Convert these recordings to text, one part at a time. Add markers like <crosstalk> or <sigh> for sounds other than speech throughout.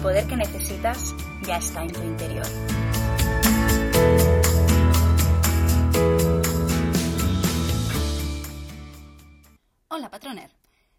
poder que necesitas ya está en tu interior. Hola, patroner.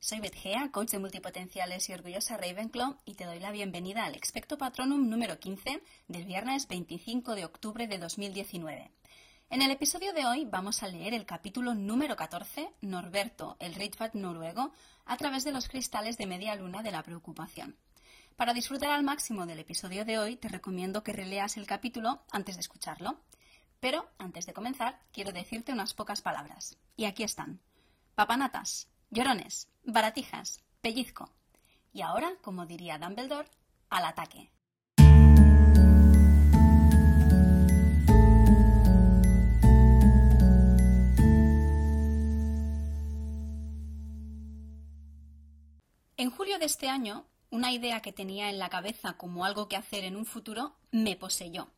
Soy Beth Gea, coach de multipotenciales y orgullosa Ravenclaw, y te doy la bienvenida al Expecto Patronum número 15 del viernes 25 de octubre de 2019. En el episodio de hoy vamos a leer el capítulo número 14, Norberto, el Rithvat noruego, a través de los cristales de media luna de la preocupación. Para disfrutar al máximo del episodio de hoy, te recomiendo que releas el capítulo antes de escucharlo. Pero, antes de comenzar, quiero decirte unas pocas palabras. Y aquí están. Papanatas, llorones, baratijas, pellizco. Y ahora, como diría Dumbledore, al ataque. En julio de este año, una idea que tenía en la cabeza como algo que hacer en un futuro me poseyó.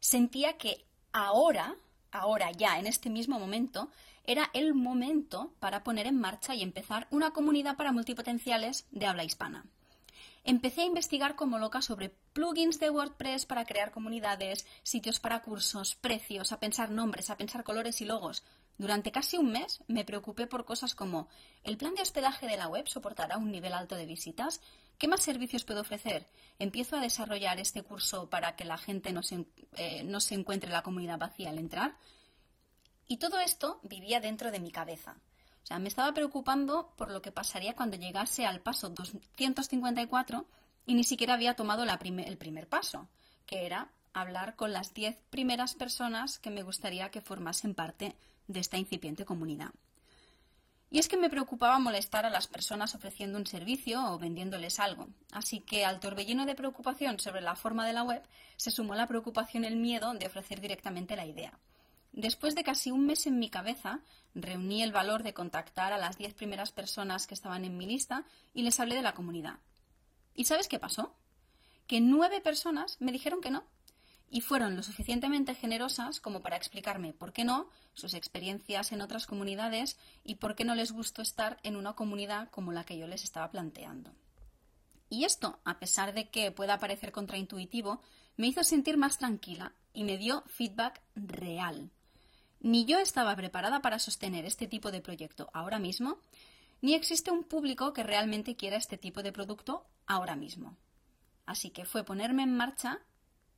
Sentía que ahora, ahora ya, en este mismo momento, era el momento para poner en marcha y empezar una comunidad para multipotenciales de habla hispana. Empecé a investigar como loca sobre plugins de WordPress para crear comunidades, sitios para cursos, precios, a pensar nombres, a pensar colores y logos, durante casi un mes me preocupé por cosas como ¿el plan de hospedaje de la web soportará un nivel alto de visitas? ¿Qué más servicios puedo ofrecer? ¿Empiezo a desarrollar este curso para que la gente no se, eh, no se encuentre la comunidad vacía al entrar? Y todo esto vivía dentro de mi cabeza. O sea, me estaba preocupando por lo que pasaría cuando llegase al paso 254 y ni siquiera había tomado el primer paso, que era hablar con las 10 primeras personas que me gustaría que formasen parte de esta incipiente comunidad. Y es que me preocupaba molestar a las personas ofreciendo un servicio o vendiéndoles algo. Así que al torbellino de preocupación sobre la forma de la web se sumó la preocupación y el miedo de ofrecer directamente la idea. Después de casi un mes en mi cabeza, reuní el valor de contactar a las diez primeras personas que estaban en mi lista y les hablé de la comunidad. ¿Y sabes qué pasó? Que nueve personas me dijeron que no, y fueron lo suficientemente generosas como para explicarme por qué no, sus experiencias en otras comunidades y por qué no les gustó estar en una comunidad como la que yo les estaba planteando. Y esto, a pesar de que pueda parecer contraintuitivo, me hizo sentir más tranquila y me dio feedback real. Ni yo estaba preparada para sostener este tipo de proyecto ahora mismo, ni existe un público que realmente quiera este tipo de producto ahora mismo. Así que fue ponerme en marcha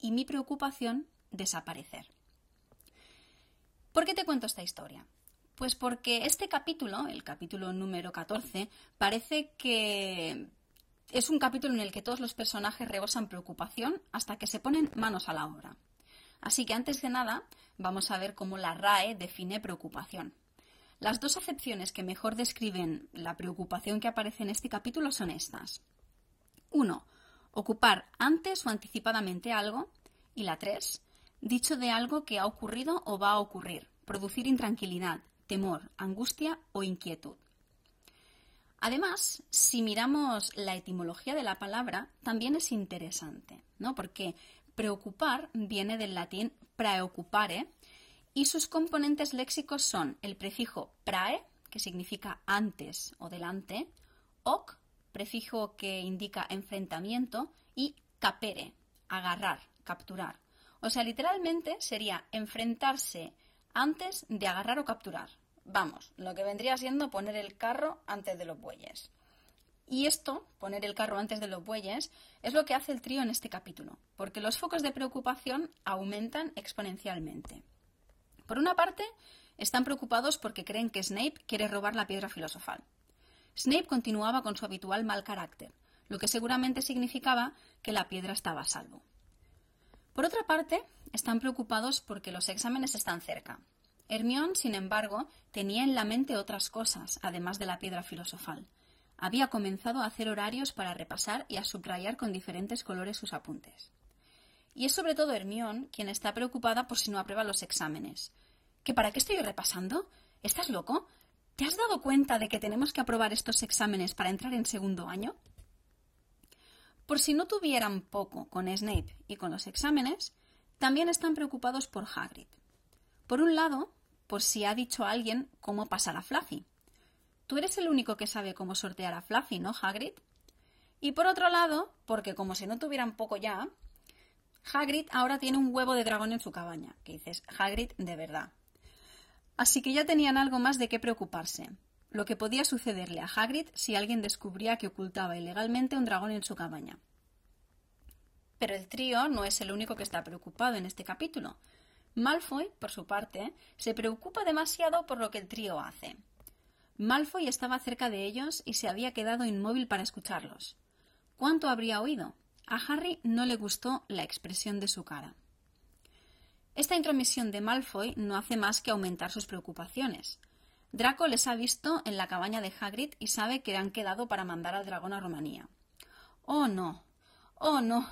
y mi preocupación desaparecer. ¿Por qué te cuento esta historia? Pues porque este capítulo, el capítulo número 14, parece que es un capítulo en el que todos los personajes rebosan preocupación hasta que se ponen manos a la obra. Así que antes de nada, vamos a ver cómo la RAE define preocupación. Las dos acepciones que mejor describen la preocupación que aparece en este capítulo son estas. 1 ocupar antes o anticipadamente algo. Y la tres, dicho de algo que ha ocurrido o va a ocurrir, producir intranquilidad, temor, angustia o inquietud. Además, si miramos la etimología de la palabra, también es interesante, ¿no? Porque preocupar viene del latín preocupare y sus componentes léxicos son el prefijo prae, que significa antes o delante, oc, prefijo que indica enfrentamiento, y capere, agarrar, capturar. O sea, literalmente sería enfrentarse antes de agarrar o capturar. Vamos, lo que vendría siendo poner el carro antes de los bueyes. Y esto, poner el carro antes de los bueyes, es lo que hace el trío en este capítulo, porque los focos de preocupación aumentan exponencialmente. Por una parte, están preocupados porque creen que Snape quiere robar la piedra filosofal. Snape continuaba con su habitual mal carácter, lo que seguramente significaba que la piedra estaba a salvo. Por otra parte, están preocupados porque los exámenes están cerca. Hermión, sin embargo, tenía en la mente otras cosas, además de la piedra filosofal. Había comenzado a hacer horarios para repasar y a subrayar con diferentes colores sus apuntes. Y es sobre todo Hermión quien está preocupada por si no aprueba los exámenes. ¿Que para qué estoy repasando? ¿Estás loco? ¿Te has dado cuenta de que tenemos que aprobar estos exámenes para entrar en segundo año? Por si no tuvieran poco con Snape y con los exámenes, también están preocupados por Hagrid. Por un lado, por si ha dicho a alguien cómo pasar a Fluffy. tú eres el único que sabe cómo sortear a Fluffy, ¿no, Hagrid? Y por otro lado, porque como si no tuvieran poco ya, Hagrid ahora tiene un huevo de dragón en su cabaña, que dices, Hagrid de verdad. Así que ya tenían algo más de qué preocuparse, lo que podía sucederle a Hagrid si alguien descubría que ocultaba ilegalmente un dragón en su cabaña. Pero el trío no es el único que está preocupado en este capítulo. Malfoy, por su parte, se preocupa demasiado por lo que el trío hace. Malfoy estaba cerca de ellos y se había quedado inmóvil para escucharlos. ¿Cuánto habría oído? A Harry no le gustó la expresión de su cara. Esta intromisión de Malfoy no hace más que aumentar sus preocupaciones. Draco les ha visto en la cabaña de Hagrid y sabe que han quedado para mandar al dragón a Rumanía. Oh no. Oh no.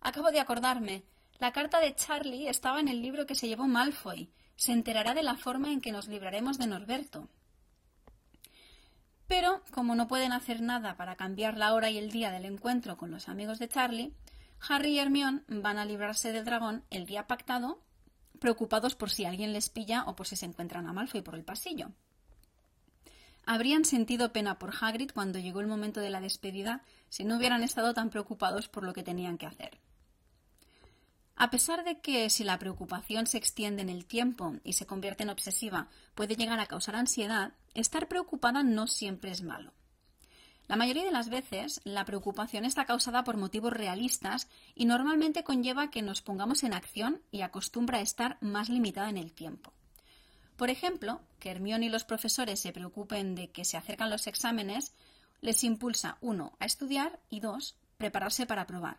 Acabo de acordarme. La carta de Charlie estaba en el libro que se llevó Malfoy. Se enterará de la forma en que nos libraremos de Norberto. Pero, como no pueden hacer nada para cambiar la hora y el día del encuentro con los amigos de Charlie, Harry y Hermione van a librarse del dragón el día pactado, preocupados por si alguien les pilla o por si se encuentran a Malfoy por el pasillo. Habrían sentido pena por Hagrid cuando llegó el momento de la despedida si no hubieran estado tan preocupados por lo que tenían que hacer. A pesar de que si la preocupación se extiende en el tiempo y se convierte en obsesiva puede llegar a causar ansiedad, estar preocupada no siempre es malo. La mayoría de las veces la preocupación está causada por motivos realistas y normalmente conlleva que nos pongamos en acción y acostumbra a estar más limitada en el tiempo. Por ejemplo, que Hermione y los profesores se preocupen de que se acercan los exámenes les impulsa, uno, a estudiar y dos, prepararse para probar.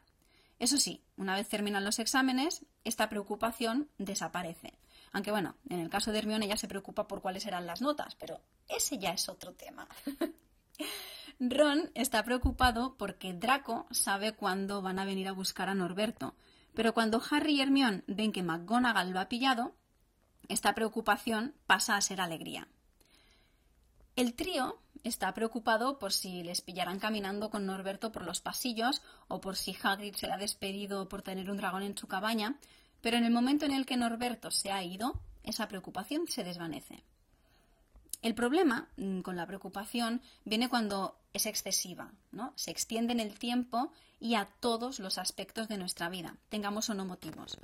Eso sí, una vez terminan los exámenes, esta preocupación desaparece. Aunque bueno, en el caso de Hermione ya se preocupa por cuáles serán las notas, pero ese ya es otro tema. <laughs> Ron está preocupado porque Draco sabe cuándo van a venir a buscar a Norberto, pero cuando Harry y Hermione ven que McGonagall lo ha pillado, esta preocupación pasa a ser alegría. El trío está preocupado por si les pillarán caminando con Norberto por los pasillos o por si Hagrid se ha despedido por tener un dragón en su cabaña, pero en el momento en el que Norberto se ha ido, esa preocupación se desvanece. El problema mm, con la preocupación viene cuando es excesiva, ¿no? Se extiende en el tiempo y a todos los aspectos de nuestra vida, tengamos o no motivos.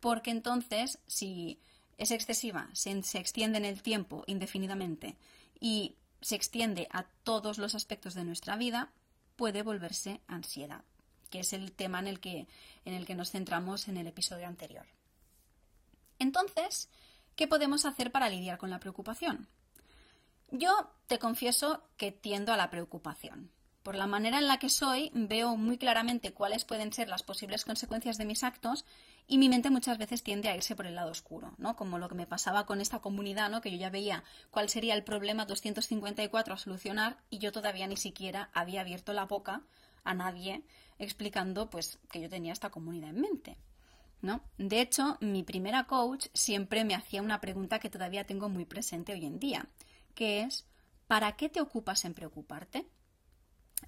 Porque entonces, si es excesiva, se, extiende en el tiempo indefinidamente y se extiende a todos los aspectos de nuestra vida, puede volverse ansiedad, que es el tema en el que, en el que nos centramos en el episodio anterior. Entonces, ¿qué podemos hacer para lidiar con la preocupación? Yo te confieso que tiendo a la preocupación. Por la manera en la que soy, veo muy claramente cuáles pueden ser las posibles consecuencias de mis actos y mi mente muchas veces tiende a irse por el lado oscuro, ¿no? Como lo que me pasaba con esta comunidad, ¿no? Que yo ya veía cuál sería el problema 254 a solucionar y yo todavía ni siquiera había abierto la boca a nadie explicando pues que yo tenía esta comunidad en mente. ¿No? De hecho, mi primera coach siempre me hacía una pregunta que todavía tengo muy presente hoy en día, que es ¿para qué te ocupas en preocuparte?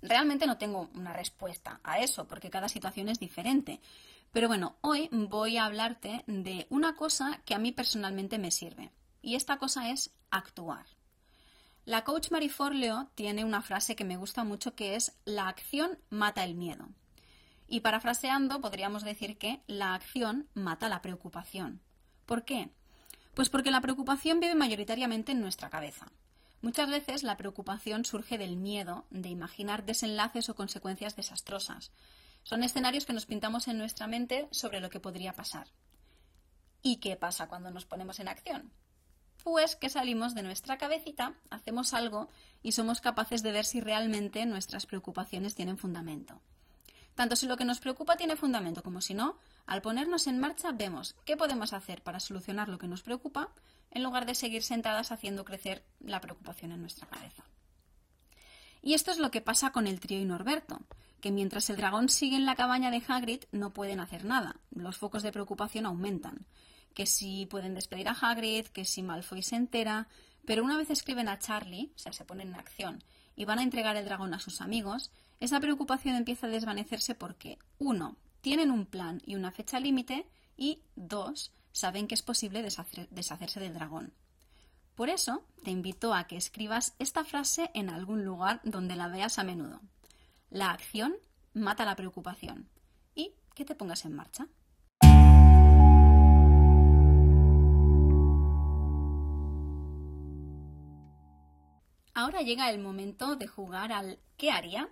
Realmente no tengo una respuesta a eso, porque cada situación es diferente. Pero bueno, hoy voy a hablarte de una cosa que a mí personalmente me sirve. Y esta cosa es actuar. La coach Marie Forleo tiene una frase que me gusta mucho que es la acción mata el miedo. Y parafraseando podríamos decir que la acción mata la preocupación. ¿Por qué? Pues porque la preocupación vive mayoritariamente en nuestra cabeza. Muchas veces la preocupación surge del miedo de imaginar desenlaces o consecuencias desastrosas. Son escenarios que nos pintamos en nuestra mente sobre lo que podría pasar. ¿Y qué pasa cuando nos ponemos en acción? Pues que salimos de nuestra cabecita, hacemos algo y somos capaces de ver si realmente nuestras preocupaciones tienen fundamento. Tanto si lo que nos preocupa tiene fundamento como si no, al ponernos en marcha vemos qué podemos hacer para solucionar lo que nos preocupa en lugar de seguir sentadas haciendo crecer la preocupación en nuestra cabeza. Y esto es lo que pasa con el trío y Norberto, que mientras el dragón sigue en la cabaña de Hagrid no pueden hacer nada. Los focos de preocupación aumentan. Que si pueden despedir a Hagrid, que si Malfoy se entera, pero una vez escriben a Charlie, o sea, se ponen en acción y van a entregar el dragón a sus amigos, esa preocupación empieza a desvanecerse porque, uno, tienen un plan y una fecha límite y, dos, saben que es posible deshacerse del dragón. Por eso te invito a que escribas esta frase en algún lugar donde la veas a menudo. La acción mata la preocupación y que te pongas en marcha. Ahora llega el momento de jugar al ¿qué haría?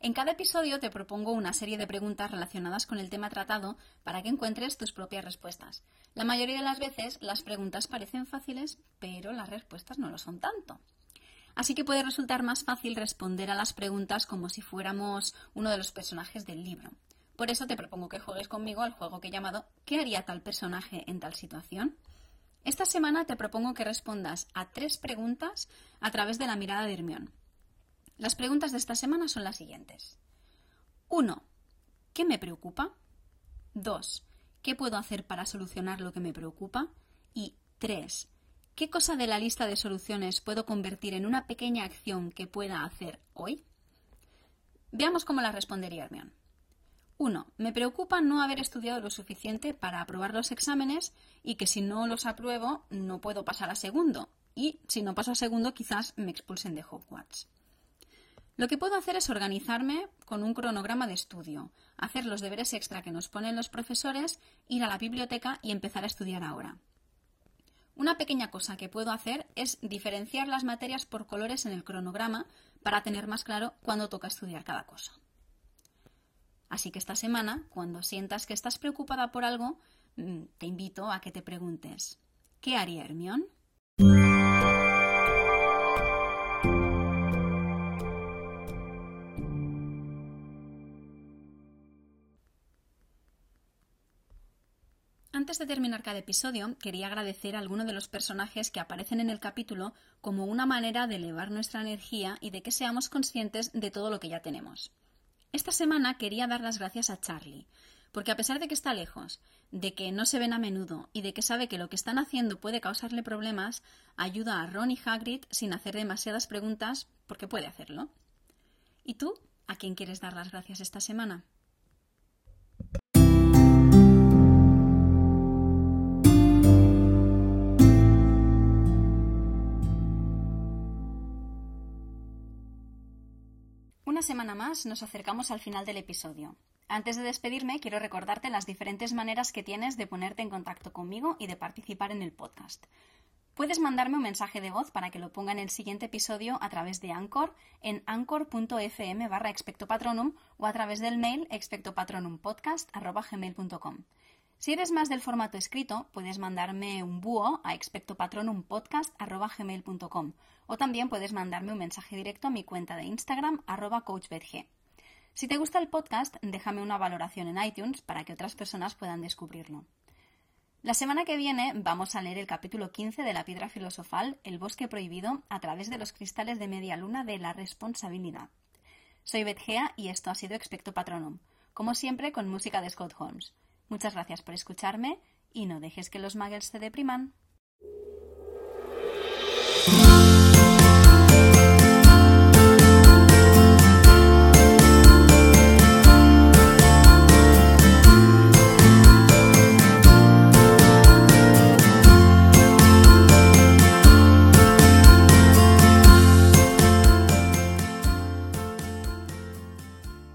En cada episodio te propongo una serie de preguntas relacionadas con el tema tratado para que encuentres tus propias respuestas. La mayoría de las veces las preguntas parecen fáciles, pero las respuestas no lo son tanto. Así que puede resultar más fácil responder a las preguntas como si fuéramos uno de los personajes del libro. Por eso te propongo que juegues conmigo al juego que he llamado ¿Qué haría tal personaje en tal situación? Esta semana te propongo que respondas a tres preguntas a través de la mirada de Hermión. Las preguntas de esta semana son las siguientes. 1. ¿Qué me preocupa? 2. ¿Qué puedo hacer para solucionar lo que me preocupa? Y 3. ¿Qué cosa de la lista de soluciones puedo convertir en una pequeña acción que pueda hacer hoy? Veamos cómo la respondería Hermión. 1. Me preocupa no haber estudiado lo suficiente para aprobar los exámenes y que si no los apruebo no puedo pasar a segundo. Y si no paso a segundo quizás me expulsen de Hogwarts. Lo que puedo hacer es organizarme con un cronograma de estudio, hacer los deberes extra que nos ponen los profesores, ir a la biblioteca y empezar a estudiar ahora. Una pequeña cosa que puedo hacer es diferenciar las materias por colores en el cronograma para tener más claro cuándo toca estudiar cada cosa. Así que esta semana, cuando sientas que estás preocupada por algo, mm, te invito a que te preguntes, ¿qué haría Hermión? Antes de terminar cada episodio, quería agradecer a alguno de los personajes que aparecen en el capítulo como una manera de elevar nuestra energía y de que seamos conscientes de todo lo que ya tenemos. Esta semana quería dar las gracias a Charlie, porque a pesar de que está lejos, de que no se ven a menudo y de que sabe que lo que están haciendo puede causarle problemas, ayuda a Ron y Hagrid sin hacer demasiadas preguntas porque puede hacerlo. ¿Y tú? ¿A quién quieres dar las gracias esta semana? Semana más nos acercamos al final del episodio. Antes de despedirme, quiero recordarte las diferentes maneras que tienes de ponerte en contacto conmigo y de participar en el podcast. Puedes mandarme un mensaje de voz para que lo ponga en el siguiente episodio a través de Anchor en anchor.fm barra expectopatronum o a través del mail expectopatronumpodcast.com. Si eres más del formato escrito, puedes mandarme un búho a expectopatronumpodcast.gmail.com o también puedes mandarme un mensaje directo a mi cuenta de Instagram arroba coachbetg. Si te gusta el podcast, déjame una valoración en iTunes para que otras personas puedan descubrirlo. La semana que viene vamos a leer el capítulo 15 de la piedra filosofal, El bosque prohibido, a través de los cristales de media luna de la responsabilidad. Soy Betgea y esto ha sido Expecto Patronum, como siempre con música de Scott Holmes. Muchas gracias por escucharme y no dejes que los muggles te depriman.